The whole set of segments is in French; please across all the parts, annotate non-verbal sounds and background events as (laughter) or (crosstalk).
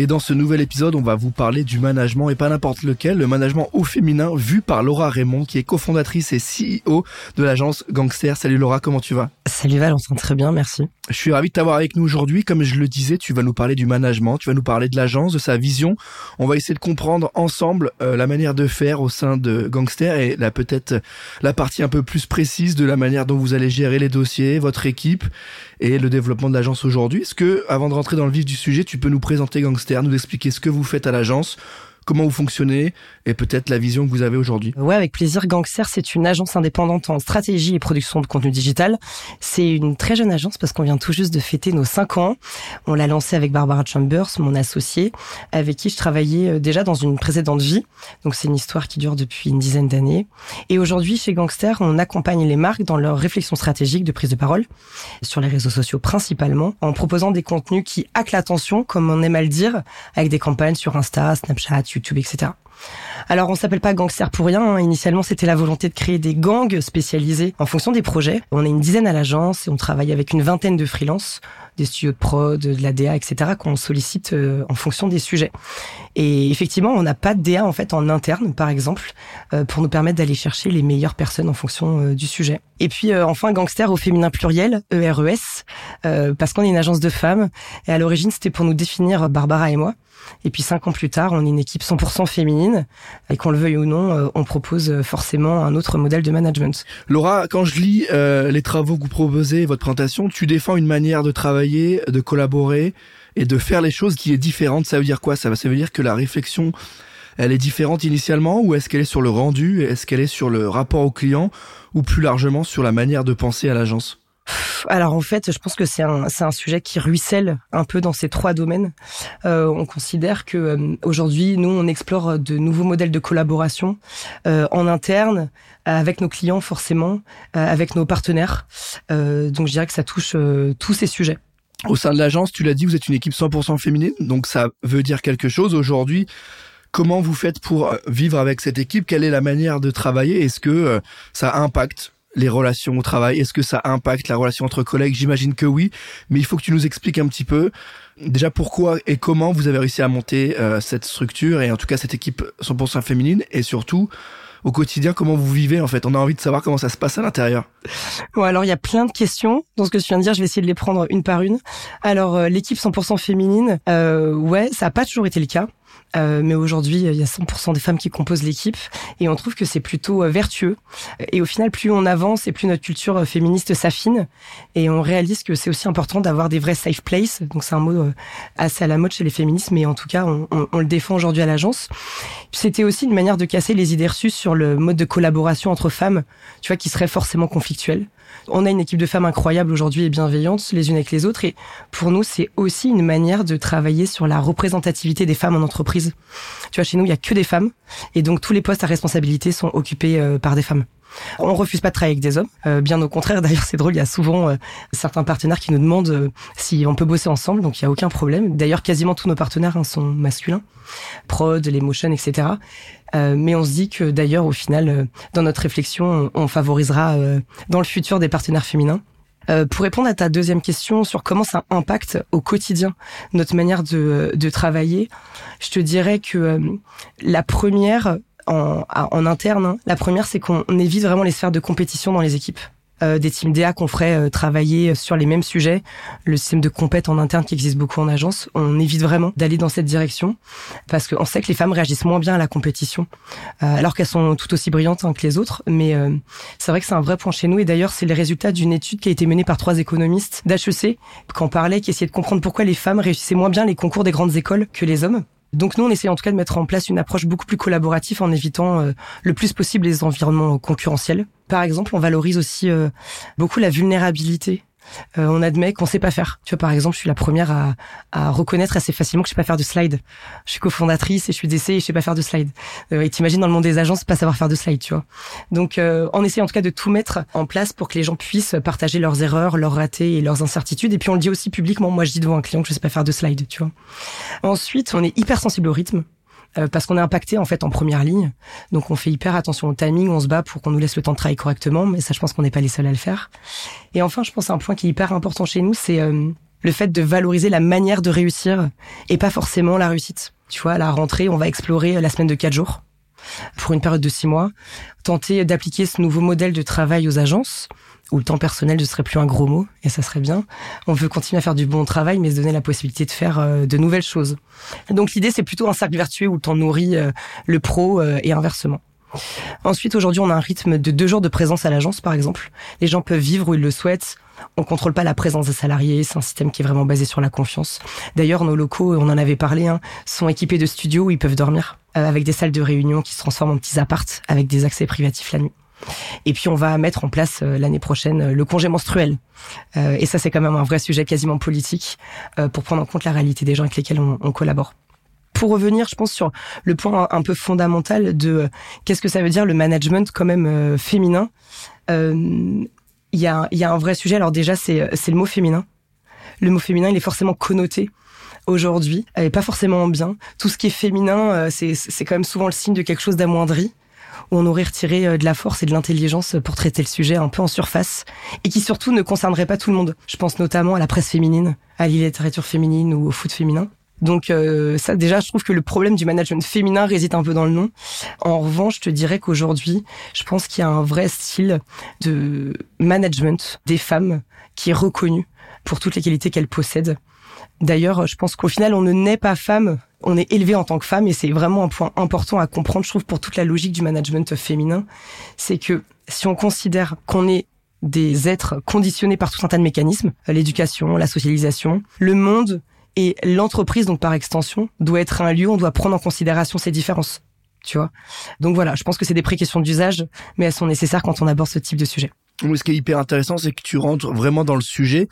Et dans ce nouvel épisode, on va vous parler du management et pas n'importe lequel, le management au féminin vu par Laura Raymond qui est cofondatrice et CEO de l'agence Gangster. Salut Laura, comment tu vas? Salut Valentin, très bien, merci. Je suis ravi de t'avoir avec nous aujourd'hui. Comme je le disais, tu vas nous parler du management, tu vas nous parler de l'agence, de sa vision. On va essayer de comprendre ensemble euh, la manière de faire au sein de Gangster et la peut-être la partie un peu plus précise de la manière dont vous allez gérer les dossiers, votre équipe et le développement de l'agence aujourd'hui. Est-ce que, avant de rentrer dans le vif du sujet, tu peux nous présenter Gangster, nous expliquer ce que vous faites à l'agence, comment vous fonctionnez et peut-être la vision que vous avez aujourd'hui. Ouais, avec plaisir. Gangster, c'est une agence indépendante en stratégie et production de contenu digital. C'est une très jeune agence parce qu'on vient tout juste de fêter nos 5 ans. On l'a lancée avec Barbara Chambers, mon associée, avec qui je travaillais euh, déjà dans une précédente vie. Donc c'est une histoire qui dure depuis une dizaine d'années. Et aujourd'hui, chez Gangster, on accompagne les marques dans leur réflexion stratégique de prise de parole, sur les réseaux sociaux principalement, en proposant des contenus qui hackent l'attention, comme on aime à le dire, avec des campagnes sur Insta, Snapchat, YouTube, etc. Alors on s'appelle pas gangster pour rien. Hein. Initialement, c'était la volonté de créer des gangs spécialisés en fonction des projets. On est une dizaine à l'agence et on travaille avec une vingtaine de freelances, des studios de prod, de la DA, etc. qu'on sollicite euh, en fonction des sujets. Et effectivement, on n'a pas de DA en fait en interne, par exemple, euh, pour nous permettre d'aller chercher les meilleures personnes en fonction euh, du sujet. Et puis enfin, gangster au féminin pluriel, ERES, parce qu'on est une agence de femmes. Et à l'origine, c'était pour nous définir Barbara et moi. Et puis cinq ans plus tard, on est une équipe 100% féminine. Et qu'on le veuille ou non, euh, on propose euh, forcément un autre modèle de management. Laura, quand je lis euh, les travaux que vous proposez, votre présentation, tu défends une manière de travailler, de collaborer et de faire les choses qui est différente. Ça veut dire quoi? Ça, ça veut dire que la réflexion, elle est différente initialement ou est-ce qu'elle est sur le rendu? Est-ce qu'elle est sur le rapport au client ou plus largement sur la manière de penser à l'agence? Alors en fait, je pense que c'est un, un sujet qui ruisselle un peu dans ces trois domaines. Euh, on considère que euh, aujourd'hui, nous, on explore de nouveaux modèles de collaboration euh, en interne, avec nos clients forcément, avec nos partenaires. donc je dirais que ça touche tous ces sujets. Au sein de l'agence, tu l'as dit, vous êtes une équipe 100% féminine, donc ça veut dire quelque chose aujourd'hui. Comment vous faites pour vivre avec cette équipe? Quelle est la manière de travailler? Est-ce que ça impacte les relations au travail Est-ce que ça impacte la relation entre collègues? J'imagine que oui, mais il faut que tu nous expliques un petit peu déjà pourquoi et comment vous avez réussi à monter euh, cette structure et en tout cas cette équipe 100% féminine et surtout au quotidien comment vous vivez en fait? On a envie de savoir comment ça se passe à l'intérieur. Bon alors il y a plein de questions dans ce que tu viens de dire. Je vais essayer de les prendre une par une. Alors euh, l'équipe 100% féminine, euh, ouais, ça a pas toujours été le cas. Euh, mais aujourd'hui, il y a 100% des femmes qui composent l'équipe et on trouve que c'est plutôt euh, vertueux. Et au final, plus on avance et plus notre culture euh, féministe s'affine et on réalise que c'est aussi important d'avoir des vrais safe places. Donc c'est un mot assez à la mode chez les féministes, mais en tout cas, on, on, on le défend aujourd'hui à l'agence. C'était aussi une manière de casser les idées reçues sur le mode de collaboration entre femmes, tu vois, qui serait forcément conflictuel. On a une équipe de femmes incroyables aujourd'hui et bienveillantes les unes avec les autres. Et pour nous, c'est aussi une manière de travailler sur la représentativité des femmes en entreprise. Tu vois, chez nous, il y a que des femmes. Et donc, tous les postes à responsabilité sont occupés euh, par des femmes. On refuse pas de travailler avec des hommes, euh, bien au contraire. (laughs) D'ailleurs, c'est drôle, il y a souvent euh, certains partenaires qui nous demandent euh, si on peut bosser ensemble, donc il y a aucun problème. D'ailleurs, quasiment tous nos partenaires hein, sont masculins, prod, les etc. mais on se dit que d'ailleurs, au final, dans notre réflexion, on, favorisera dans le futur des partenaires féminins. pour répondre à ta deuxième question sur comment ça impacte au quotidien notre manière de travailler, je te dirais que la première, en, en interne. Hein. La première, c'est qu'on évite vraiment les sphères de compétition dans les équipes. Euh, des teams DA qu'on ferait euh, travailler sur les mêmes sujets, le système de compète en interne qui existe beaucoup en agence, on évite vraiment d'aller dans cette direction parce qu'on sait que les femmes réagissent moins bien à la compétition, euh, alors qu'elles sont tout aussi brillantes hein, que les autres. Mais c'est vrai que c'est un vrai point chez nous et d'ailleurs c'est les résultats d'une étude qui a été menée par trois économistes d'HEC qui en parlaient, qui essayaient de comprendre pourquoi les femmes réussissaient moins bien les concours des grandes écoles que les hommes. Donc nous, on essaie en tout cas de mettre en place une approche beaucoup plus collaborative en évitant euh, le plus possible les environnements concurrentiels. Par exemple, on valorise aussi euh, beaucoup la vulnérabilité euh, on admet qu'on sait pas faire. Tu vois, par exemple, je suis la première à, à reconnaître assez facilement que je sais pas faire de slide. Je suis cofondatrice et je suis DC et je sais pas faire de slide. Euh, et t'imagines dans le monde des agences pas savoir faire de slide, tu vois. Donc, euh, on essaie en tout cas de tout mettre en place pour que les gens puissent partager leurs erreurs, leurs ratés et leurs incertitudes. Et puis on le dit aussi publiquement. Moi, je dis devant un client que je sais pas faire de slide, tu vois. Ensuite, on est hyper sensible au rythme. Euh, parce qu'on est impacté en fait en première ligne. Donc on fait hyper attention au timing, on se bat pour qu'on nous laisse le temps de travailler correctement, mais ça je pense qu'on n'est pas les seuls à le faire. Et enfin, je pense à un point qui est hyper important chez nous, c'est euh, le fait de valoriser la manière de réussir et pas forcément la réussite. Tu vois, à la rentrée, on va explorer la semaine de quatre jours pour une période de six mois, tenter d'appliquer ce nouveau modèle de travail aux agences où le temps personnel ne serait plus un gros mot, et ça serait bien. On veut continuer à faire du bon travail, mais se donner la possibilité de faire euh, de nouvelles choses. Donc l'idée, c'est plutôt un cercle vertueux où le temps nourrit euh, le pro euh, et inversement. Ensuite, aujourd'hui, on a un rythme de deux jours de présence à l'agence, par exemple. Les gens peuvent vivre où ils le souhaitent. On contrôle pas la présence des salariés. C'est un système qui est vraiment basé sur la confiance. D'ailleurs, nos locaux, on en avait parlé, hein, sont équipés de studios où ils peuvent dormir, avec des salles de réunion qui se transforment en petits appartes avec des accès privatifs la nuit. Et puis on va mettre en place euh, l'année prochaine euh, le congé menstruel. Euh, et ça c'est quand même un vrai sujet quasiment politique pour prendre en compte la réalité des gens avec lesquels on, collabore pour revenir, je pense, sur le point un peu fondamental de qu'est-ce que ça veut dire le management quand même féminin. Il y, a, y a un vrai sujet. Alors déjà, c'est le mot féminin. Le mot féminin, il est forcément connoté aujourd'hui, et pas forcément bien. Tout ce qui est féminin, c'est quand même souvent le signe de quelque chose d'amoindri où on aurait retiré euh, de la force et de l'intelligence pour traiter le sujet un peu en surface et qui surtout ne concernerait pas tout le monde. Je pense notamment à la presse féminine, à la féminine ou au foot féminin. Donc euh, ça déjà, je trouve que le problème du management féminin réside un peu dans le nom. En revanche, je te dirais qu'aujourd'hui, je pense qu'il y a un vrai style de management des femmes qui est reconnu pour toutes les qualités qu'elles possèdent. D'ailleurs, je pense qu'au final, on ne naît pas femme on est élevé en tant que femme et c'est vraiment un point important à comprendre, je trouve, pour toute la logique du management féminin. C'est que si on considère qu'on est des êtres conditionnés par tout un tas de mécanismes, l'éducation, la socialisation, le monde et l'entreprise, donc par extension, doit être un lieu où on doit prendre en considération ces différences. Tu vois Donc voilà, je pense que c'est des pré-questions d'usage, mais elles sont nécessaires quand on aborde ce type de sujet. Ce qui est hyper intéressant, c'est que tu rentres vraiment dans le sujet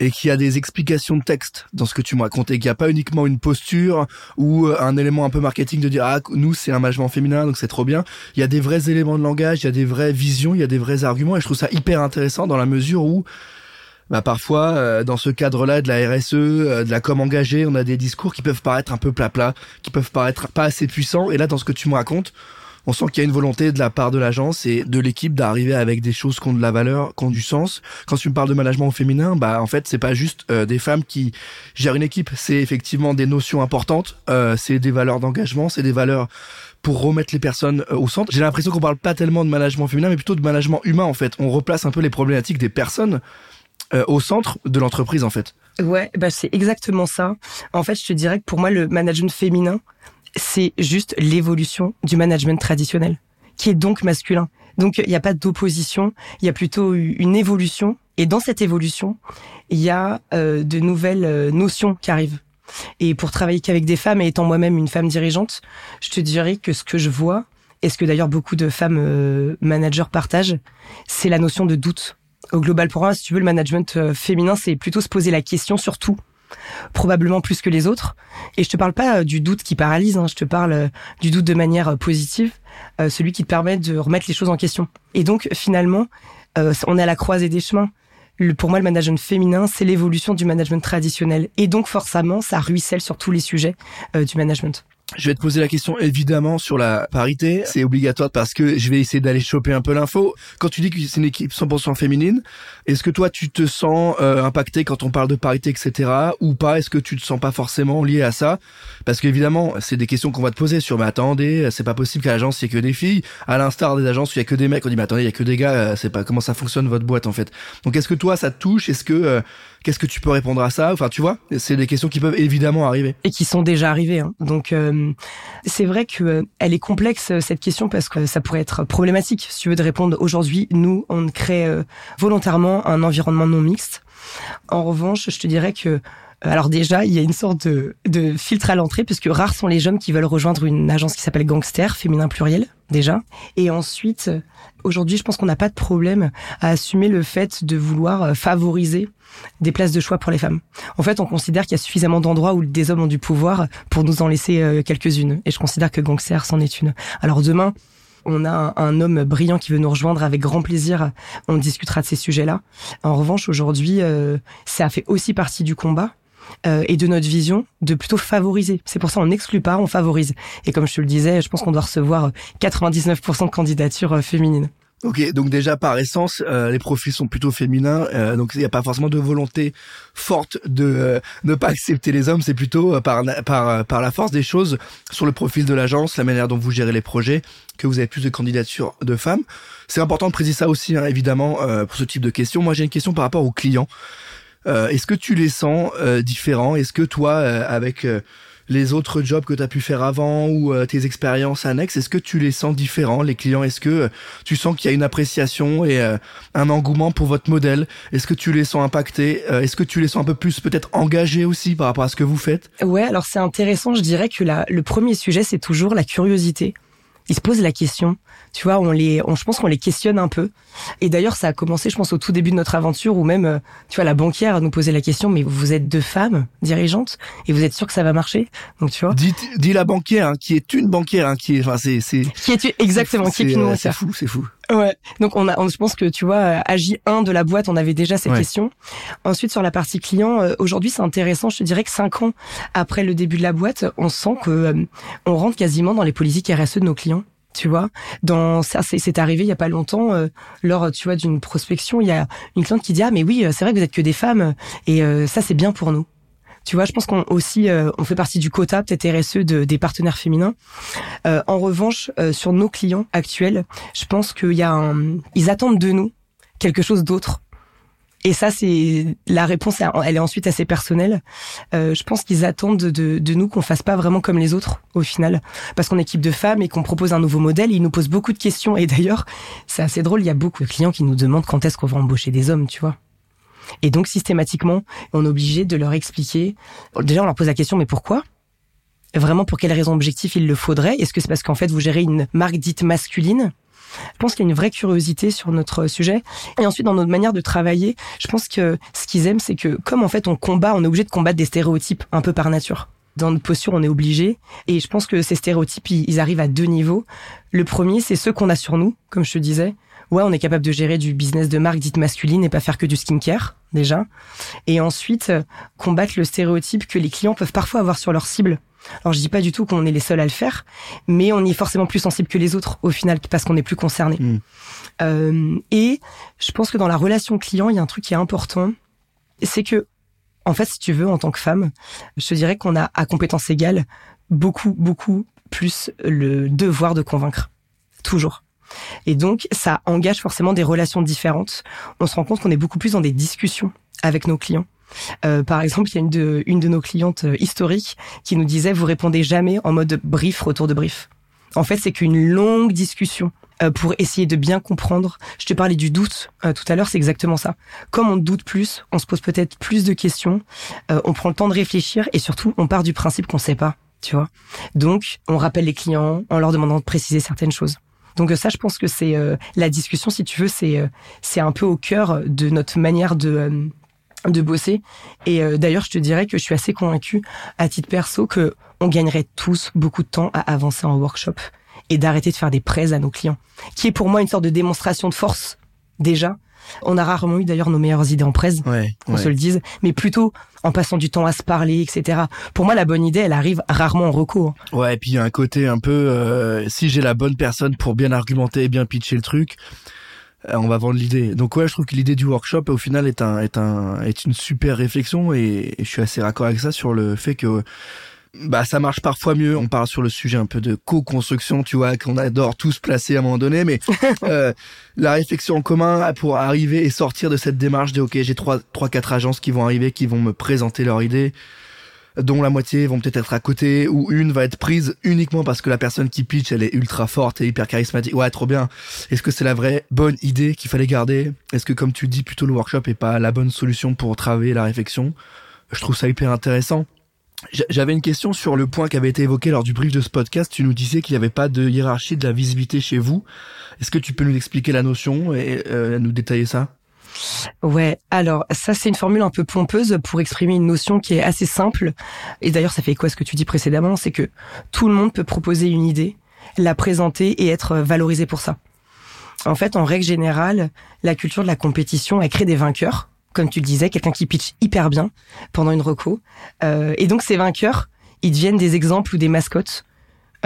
et qu'il y a des explications de texte dans ce que tu me racontais, qu'il n'y a pas uniquement une posture ou euh, un élément un peu marketing de dire ah nous c'est un management féminin donc c'est trop bien. Il y a des vrais éléments de langage, il y a des vraies visions, il y a des vrais arguments et je trouve ça hyper intéressant dans la mesure où bah parfois euh, dans ce cadre-là de la RSE, euh, de la com engagée, on a des discours qui peuvent paraître un peu plat-plat, qui peuvent paraître pas assez puissants et là dans ce que tu me racontes on sent qu'il y a une volonté de la part de l'agence et de l'équipe d'arriver avec des choses qui ont de la valeur, qui ont du sens. Quand tu me parles de management féminin, bah en fait c'est pas juste euh, des femmes qui gèrent une équipe, c'est effectivement des notions importantes, euh, c'est des valeurs d'engagement, c'est des valeurs pour remettre les personnes euh, au centre. J'ai l'impression qu'on parle pas tellement de management féminin, mais plutôt de management humain en fait. On replace un peu les problématiques des personnes au centre de l'entreprise en fait. Ouais, bah c'est exactement ça. En fait, je te dirais que pour moi, le management féminin, c'est juste l'évolution du management traditionnel, qui est donc masculin. Donc il n'y a pas d'opposition, il y a plutôt une évolution. Et dans cette évolution, il y a euh, de nouvelles euh, notions qui arrivent. Et pour travailler qu'avec des femmes, et étant moi-même une femme dirigeante, je te dirais que ce que je vois, et ce que d'ailleurs beaucoup de femmes euh, managers partagent, c'est la notion de doute. Au global, pour moi, si tu veux, le management féminin, c'est plutôt se poser la question sur tout probablement plus que les autres. Et je te parle pas euh, du doute qui paralyse, hein, je te parle euh, du doute de manière euh, positive, celui qui te permet de remettre les choses en question. Et donc finalement, on est à la croisée des chemins. pour moi, le management féminin, c'est l'évolution du management traditionnel. Et donc forcément, ça ruisselle sur tous les sujets du management. Je vais te poser la question évidemment sur la parité. C'est obligatoire parce que je vais essayer d'aller choper un peu l'info. Quand tu dis que c'est une équipe 100% féminine, est-ce que toi tu te sens euh, impacté quand on parle de parité, etc. ou pas? Est-ce que tu te sens pas forcément lié à ça? Parce qu'évidemment, c'est des questions qu'on va te poser sur. Mais attendez, c'est pas possible qu'à l'agence il y ait que des filles. À l'instar des agences il y a que des mecs, on dit mais attendez, il y a que des gars. Euh, c'est pas comment ça fonctionne votre boîte en fait? Donc est-ce que toi ça te touche? Est-ce que euh, Qu'est-ce que tu peux répondre à ça? Enfin, tu vois, c'est des questions qui peuvent évidemment arriver. Et qui sont déjà arrivées. Hein. Donc, euh, c'est vrai que euh, elle est complexe euh, cette question parce que ça pourrait être problématique. Si tu veux de répondre aujourd'hui, nous, on crée volontairement un environnement non mixte. En revanche, je te dirais que alors déjà, il y a une sorte de, de filtre à l'entrée, puisque rares sont les hommes qui veulent rejoindre une agence qui s'appelle Gangster, féminin pluriel, déjà. Et ensuite, aujourd'hui, je pense qu'on n'a pas de problème à assumer le fait de vouloir euh, favoriser des places de choix pour les femmes. En fait, on considère qu'il y a suffisamment d'endroits où des hommes ont du pouvoir pour nous en laisser euh, quelques-unes. Et je considère que Gangster c'en est une. Alors demain, on a un, homme brillant qui veut nous rejoindre avec grand plaisir. On discutera de ces sujets-là. En revanche, aujourd'hui, euh, ça fait aussi partie du combat euh, et de notre vision de plutôt favoriser. C'est pour ça on n'exclut pas, on favorise. Et comme je te le disais, je pense qu'on doit recevoir 99% de candidatures euh, féminines. Ok, donc déjà par essence, euh, les profils sont plutôt féminins, donc il n'y a pas forcément de volonté forte de ne pas accepter les hommes, c'est plutôt par, par, par la force des choses sur le profil de l'agence, la manière dont vous gérez les projets, que vous avez plus de candidatures de femmes. C'est important de préciser ça aussi, hein, évidemment, pour ce type de questions. Moi j'ai une question par rapport aux clients. Euh, est-ce que tu les sens euh, différents? Est-ce que toi, euh, avec les autres jobs que tu as pu faire avant ou tes expériences annexes, est-ce que tu les sens différents, les clients? Est-ce que tu sens qu'il y a une appréciation et un engouement pour votre modèle? Est-ce que tu les sens impactés Est-ce que tu les sens un peu plus peut-être engagés aussi par rapport à ce que vous faites? Ouais, alors c'est intéressant. Je dirais que la, le premier sujet, c'est toujours la curiosité ils se posent la question. Tu vois, on les, on, je pense qu'on les questionne un peu. Et d'ailleurs, ça a commencé, je pense, au tout début de notre aventure, où même, euh, tu vois, la banquière nous posait la question, mais vous êtes deux femmes dirigeantes et vous êtes sûr que ça va marcher? Donc, tu vois. Dis, dis la banquière, hein, qui est une banquière, hein, qui est, enfin, c'est, c'est. Qui est exactement, qui est une banquière. C'est fou, c'est fou. Ouais. Donc on a, je pense que tu vois, agi 1 de la boîte, on avait déjà cette question. Ensuite sur la partie client, euh, aujourd'hui c'est intéressant. Je te dirais que cinq ans après le début de la boîte, on sent que euh, on rentre quasiment dans les politiques RSE de nos clients tu vois. Dans ça, c'est arrivé il y a pas longtemps euh, lors, tu vois, d'une prospection, il y a une cliente qui dit ah mais oui, c'est vrai que vous êtes que des femmes et euh, ça c'est bien pour nous. Tu vois, je pense qu'on aussi euh, on fait partie du quota peut-être RSE de, des partenaires féminins. en revanche, sur nos clients actuels, je pense qu'il y a un, ils attendent de nous quelque chose d'autre et ça, c'est la réponse. Elle est ensuite assez personnelle. Euh, je pense qu'ils attendent de, de nous qu'on fasse pas vraiment comme les autres au final, parce qu'on équipe de femmes et qu'on propose un nouveau modèle. Ils nous posent beaucoup de questions. Et d'ailleurs, c'est assez drôle. Il y a beaucoup de clients qui nous demandent quand est-ce qu'on va embaucher des hommes, tu vois. Et donc systématiquement, on est obligé de leur expliquer. Déjà, on leur pose la question, mais pourquoi? Vraiment, pour quelles raisons objectives il le faudrait? Est-ce que c'est parce qu'en fait, vous gérez une marque dite masculine? Je pense qu'il y a une vraie curiosité sur notre sujet. Et ensuite, dans notre manière de travailler, je pense que ce qu'ils aiment, c'est que comme en fait on combat, on est obligé de combattre des stéréotypes un peu par nature. Dans notre posture, on est obligé. Et je pense que ces stéréotypes, ils arrivent à deux niveaux. Le premier, c'est ceux qu'on a sur nous, comme je te disais. Ouais, on est capable de gérer du business de marque dite masculine et pas faire que du skincare, déjà. Et ensuite, combattre le stéréotype que les clients peuvent parfois avoir sur leur cible. Alors je dis pas du tout qu'on est les seuls à le faire, mais on est forcément plus sensible que les autres au final parce qu'on est plus concerné. Mm. Euh, et je pense que dans la relation client, il y a un truc qui est important, c'est que en fait, si tu veux, en tant que femme, je te dirais qu'on a à compétence égale beaucoup, beaucoup plus le devoir de convaincre, toujours. Et donc, ça engage forcément des relations différentes. On se rend compte qu'on est beaucoup plus dans des discussions avec nos clients. Euh, par exemple, il y a une de, une de nos clientes euh, historiques qui nous disait vous répondez jamais en mode brief, retour de brief. En fait, c'est qu'une longue discussion euh, pour essayer de bien comprendre. Je te parlais du doute tout à l'heure, c'est exactement ça. Comme on doute plus, on se pose peut-être plus de questions, on prend le temps de réfléchir et surtout, on part du principe qu'on sait pas, tu vois. Donc, on rappelle les clients en leur demandant de préciser certaines choses. Donc ça, je pense que c'est la discussion, si tu veux, c'est c'est un peu au cœur de notre manière de de bosser. Et euh, d'ailleurs, je te dirais que je suis assez convaincue, à titre perso, que on gagnerait tous beaucoup de temps à avancer en workshop et d'arrêter de faire des prêts à nos clients, qui est pour moi une sorte de démonstration de force déjà. On a rarement eu d'ailleurs nos meilleures idées en presse, on se le dise, mais plutôt en passant du temps à se parler, etc. Pour moi, la bonne idée, elle arrive rarement en recours. Ouais, et puis il y a un côté un peu, euh, si j'ai la bonne personne pour bien argumenter et bien pitcher le truc, euh, on va vendre l'idée. Donc ouais, je trouve que l'idée du workshop au final est un est un est une super réflexion et, je suis assez raccord avec ça sur le fait que bah ça marche parfois mieux. On parle sur le sujet un peu de co-construction, tu vois, qu'on adore tous placer à un moment donné, mais (laughs) euh, la réflexion en commun pour arriver et sortir de cette démarche de ok, j'ai trois trois quatre agences qui vont arriver, qui vont me présenter leur idée. dont la moitié vont peut-être être à côté, ou une va être prise uniquement parce que la personne qui pitch, elle est ultra forte et hyper charismatique. Ouais, trop bien. Est-ce que c'est la vraie bonne idée qu'il fallait garder? Est-ce que, comme tu dis, plutôt le workshop est pas la bonne solution pour travailler la réflexion? Je trouve ça hyper intéressant. J'avais une question sur le point qui avait été évoqué lors du brief de ce podcast. Tu nous disais qu'il n'y avait pas de hiérarchie de la visibilité chez vous. Est-ce que tu peux nous expliquer la notion et euh, nous détailler ça? Ouais, alors ça c'est une formule un peu pompeuse pour exprimer une notion qui est assez simple. Et d'ailleurs ça fait quoi ce que tu dis précédemment, c'est que tout le monde peut proposer une idée, la présenter et être valorisé pour ça. En fait, en règle générale, la culture de la compétition, elle crée des vainqueurs, comme tu le disais, quelqu'un qui pitch hyper bien pendant une reco. Euh, et donc ces vainqueurs, ils deviennent des exemples ou des mascottes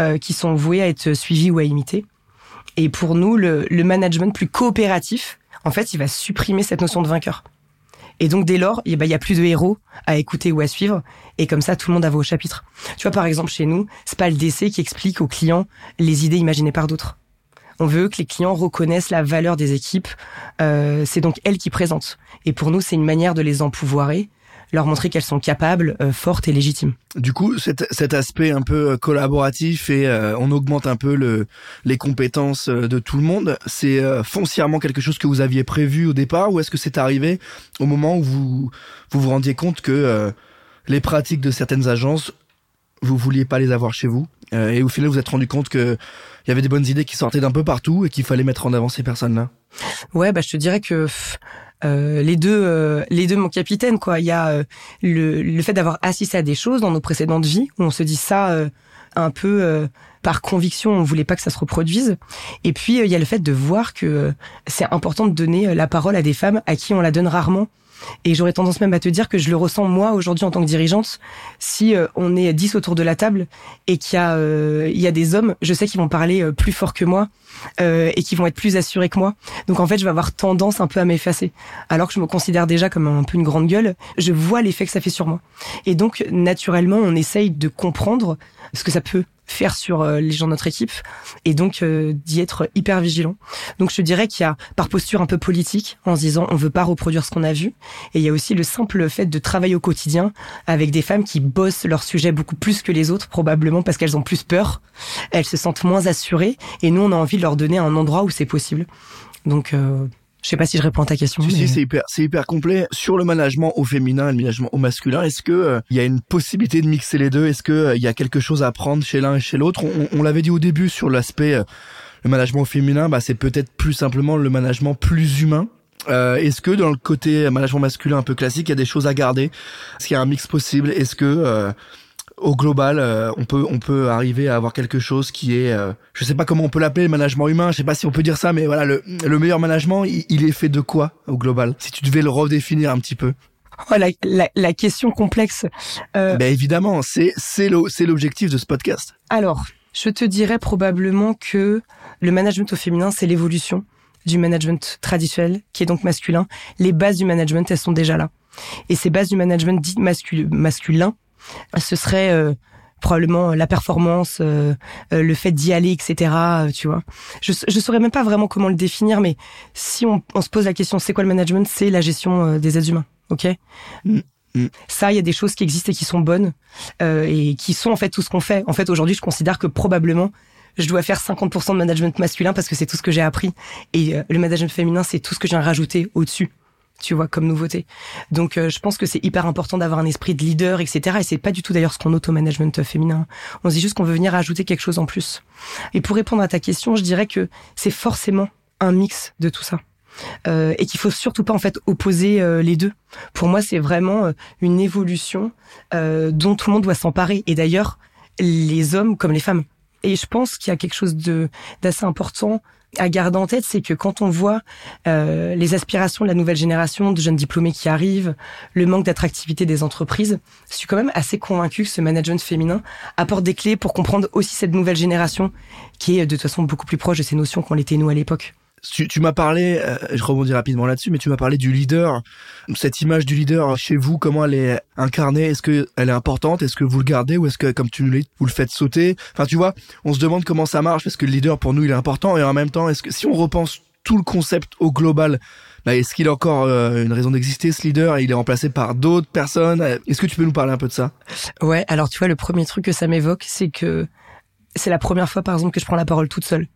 euh, qui sont voués à être suivis ou à imiter. Et pour nous, le, management plus coopératif, en fait, il va supprimer cette notion de vainqueur. Et donc dès lors, il n'y a plus de héros à écouter ou à suivre, et comme ça, tout le monde a vos chapitres. Tu vois, par exemple, chez nous, c'est pas le DC qui explique aux clients les idées imaginées par d'autres. On veut que les clients reconnaissent la valeur des équipes. Euh, c'est donc elles qui présentent. Et pour nous, c'est une manière de les empouvoirer leur montrer qu'elles sont capables, euh, fortes et légitimes. Du coup, cet, cet aspect un peu euh, collaboratif et euh, on augmente un peu le, les compétences de tout le monde, c'est foncièrement quelque chose que vous aviez prévu au départ ou est-ce que c'est arrivé au moment où vous vous, vous rendiez compte que les pratiques de certaines agences, vous vouliez pas les avoir chez vous et au final vous êtes rendu compte que il y avait des bonnes idées qui sortaient d'un peu partout et qu'il fallait mettre en avant ces personnes-là Ouais, bah je te dirais que euh, les deux, euh, les deux mon capitaine quoi. Il y a euh, le, le fait d'avoir assisté à des choses dans nos précédentes vies où on se dit ça un peu par conviction, on voulait pas que ça se reproduise. Et puis il y a le fait de voir que c'est important de donner la parole à des femmes à qui on la donne rarement et j'aurais tendance même à te dire que je le ressens moi aujourd'hui en tant que dirigeante. Si euh, on est 10 autour de la table et qu'il y a euh, il y a des hommes, je sais qu'ils vont parler euh, plus fort que moi et qui vont être plus assurés que moi. Donc en fait, je vais avoir tendance un peu à m'effacer. Alors que je me considère déjà comme un peu une grande gueule, je vois l'effet que ça fait sur moi. Et donc naturellement, on essaye de comprendre ce que ça peut faire sur euh, les gens de notre équipe et donc euh, d'y être hyper vigilant. Donc je dirais qu'il y a par posture un peu politique en se disant on veut pas reproduire ce qu'on a vu et il y a aussi le simple fait de travailler au quotidien avec des femmes qui bossent leur sujet beaucoup plus que les autres probablement parce qu'elles ont plus peur, elles se sentent moins assurées et nous on a envie de leur donner un endroit où c'est possible. Donc euh, je sais pas si je réponds à ta question. Si, c'est hyper, c'est hyper complet. Sur le management au féminin et le management au masculin, est-ce que euh, il y a une possibilité de mixer les deux? Est-ce que euh, il y a quelque chose à apprendre chez l'un et chez l'autre? On, l'avait dit au début sur l'aspect euh, le management au féminin, bah, c'est peut-être plus simplement le management plus humain. Est-ce que dans le côté management masculin un peu classique, il y a des choses à garder? Est-ce qu'il y a un mix possible? Est-ce que au global, euh, on peut on peut arriver à avoir quelque chose qui est, euh, je sais pas comment on peut l'appeler, le management humain. Je sais pas si on peut dire ça, mais voilà, le, le meilleur management, il, est fait de quoi au global? Si tu devais le redéfinir un petit peu. Oh, la, la, la, question complexe. Euh... Ben évidemment, c'est c'est c'est l'objectif de ce podcast. Alors, je te dirais probablement que le management au féminin, c'est l'évolution du management traditionnel, qui est donc masculin. Les bases du management, elles sont déjà là. Et ces bases du management dit masculin ce serait euh, probablement la performance, euh, euh, le fait d'y aller, etc. tu vois. Je je saurais même pas vraiment comment le définir, mais si on, se pose la question, c'est quoi le management? C'est la gestion des êtres humains, ok? Mm, mm. Ça, il y a des choses qui existent et qui sont bonnes et qui sont en fait tout ce qu'on fait. En fait, aujourd'hui, je considère que probablement je dois faire 50% de management masculin parce que c'est tout ce que j'ai appris et le management féminin, c'est tout ce que j'ai rajouté au-dessus tu vois, comme nouveauté. Donc, euh, je pense que c'est hyper important d'avoir un esprit de leader, etc. Et c'est pas du tout d'ailleurs ce qu'on auto-management féminin. On se dit juste qu'on veut venir ajouter quelque chose en plus. Et pour répondre à ta question, je dirais que c'est forcément un mix de tout ça. Euh, et qu'il faut surtout pas en fait opposer euh, les deux. Pour moi, c'est vraiment une évolution dont tout le monde doit s'emparer. Et d'ailleurs, les hommes comme les femmes. Et je pense qu'il y a quelque chose de d'assez important à garder en tête, c'est que quand on voit euh, les aspirations de la nouvelle génération de jeunes diplômés qui arrivent, le manque d'attractivité des entreprises, je suis quand même assez convaincu que ce management féminin apporte des clés pour comprendre aussi cette nouvelle génération qui est de toute façon beaucoup plus proche de ces notions qu'on l'était nous à l'époque. Tu, tu m'as parlé, euh, je rebondis rapidement là-dessus, mais tu m'as parlé du leader. Cette image du leader chez vous, comment elle est incarnée? Est-ce que elle est importante? Est-ce que vous le gardez? Ou est-ce que, comme tu le vous le faites sauter? Enfin, tu vois, on se demande comment ça marche parce que le leader pour nous il est important. Et en même temps, est-ce que si on repense tout le concept au global, bah, est-ce qu'il a encore euh, une raison d'exister ce leader? Il est remplacé par d'autres personnes? Est-ce que tu peux nous parler un peu de ça? Ouais, alors tu vois, le premier truc que ça m'évoque, c'est que c'est la première fois, par exemple, que je prends la parole toute seule.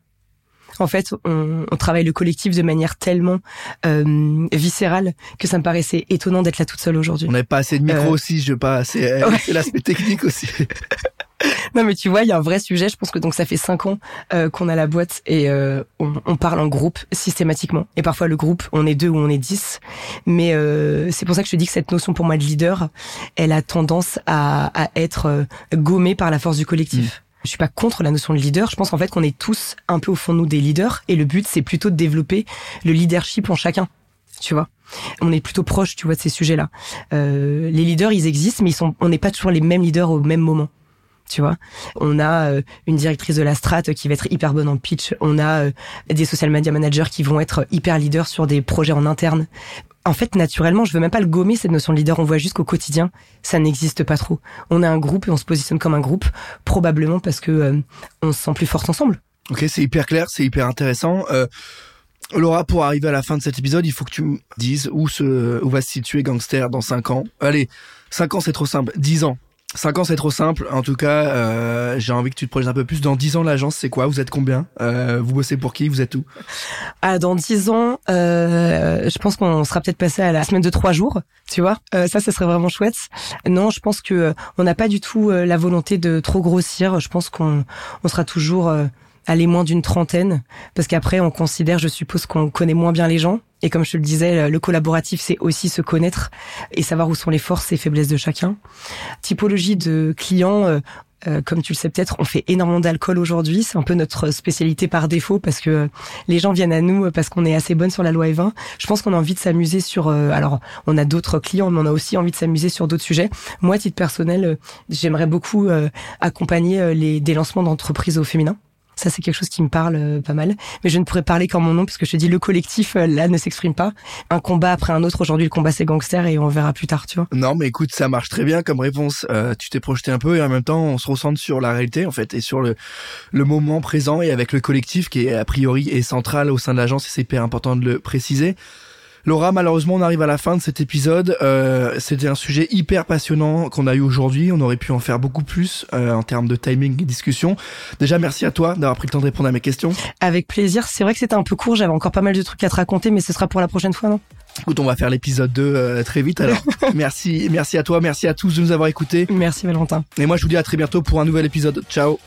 En fait, on, on travaille le collectif de manière tellement euh, viscérale que ça me paraissait étonnant d'être là toute seule aujourd'hui. On n'avait pas assez de micro euh... aussi, je pas. C'est (laughs) l'aspect technique aussi. (laughs) non mais tu vois, il y a un vrai sujet. Je pense que donc ça fait cinq ans euh, qu'on a la boîte et euh, on, on, parle en groupe systématiquement. Et parfois le groupe, on est deux ou on est dix. Mais euh, c'est pour ça que je te dis que cette notion pour moi de leader, elle a tendance à, à être euh, gommée par la force du collectif. Mmh. Je suis pas contre la notion de leader. Je pense qu'en fait qu'on est tous un peu au fond de nous des leaders et le but c'est plutôt de développer le leadership en chacun. Tu vois, on est plutôt proche, tu vois, de ces sujets-là. Euh, les leaders, ils existent, mais ils sont, on n'est pas toujours les mêmes leaders au même moment tu vois? On a euh, une directrice de la strat qui va être hyper bonne en pitch. On a euh, des social media managers qui vont être hyper leaders sur des projets en interne. En fait, naturellement, je veux même pas le gommer cette notion de leader. On voit juste qu'au quotidien, ça n'existe pas trop. On est un groupe et on se positionne comme un groupe, probablement parce que euh, on se sent plus fort ensemble. Ok, c'est hyper clair, c'est hyper intéressant. Euh... Laura, pour arriver à la fin de cet épisode, il faut que tu me dises où, se, où va se situer Gangster dans 5 ans. Allez, 5 ans c'est trop simple, 10 ans. 5 ans c'est trop simple. En tout cas, euh, j'ai envie que tu te projettes un peu plus. Dans 10 ans, l'agence, c'est quoi? Vous êtes combien? Euh, Vous bossez pour qui? Vous êtes où? Ah, Dans 10 ans, euh, je pense qu'on sera peut-être passé à la semaine de 3 jours. Tu vois? Euh, Ça, ça serait vraiment chouette. Non, je pense que euh, on n'a pas du tout euh, la volonté de trop grossir. Je pense qu'on on sera toujours aller moins d'une trentaine, parce qu'après on considère, je suppose, qu'on connaît moins bien les gens. Et comme je te le disais, le collaboratif, c'est aussi se connaître et savoir où sont les forces et faiblesses de chacun. Typologie de clients. Euh, euh, comme tu le sais peut-être, on fait énormément d'alcool aujourd'hui. C'est un peu notre spécialité par défaut parce que les gens viennent à nous parce qu'on est assez bonne sur la loi E20. Je pense qu'on a envie de s'amuser sur. Euh, alors, on a d'autres clients, mais on a aussi envie de s'amuser sur d'autres sujets. Moi, à titre personnel, euh, j'aimerais beaucoup euh, accompagner les des lancements d'entreprises au féminin. Ça, c'est quelque chose qui me parle euh, pas mal. Mais je ne pourrais parler qu'en mon nom, puisque je te dis, le collectif, euh, là, ne s'exprime pas. Un combat après un autre. Aujourd'hui, le combat, c'est gangster et on verra plus tard, tu vois. Non, mais écoute, ça marche très bien comme réponse. Euh, tu t'es projeté un peu et en même temps, on se ressent sur la réalité, en fait, et sur le, le moment présent et avec le collectif qui est, a priori, est central au sein de l'agence et c'est hyper important de le préciser. Laura, malheureusement, on arrive à la fin de cet épisode. Euh, C'était un sujet hyper passionnant qu'on a eu aujourd'hui. On aurait pu en faire beaucoup plus euh, en termes de timing et discussion. Déjà, merci à toi d'avoir pris le temps de répondre à mes questions. Avec plaisir. C'est vrai que c'était un peu court. J'avais encore pas mal de trucs à te raconter, mais ce sera pour la prochaine fois, non? Écoute, on va faire l'épisode 2 euh, très vite alors. (laughs) merci, merci à toi, merci à tous de nous avoir écoutés. Merci Valentin. Et moi, je vous dis à très bientôt pour un nouvel épisode. Ciao.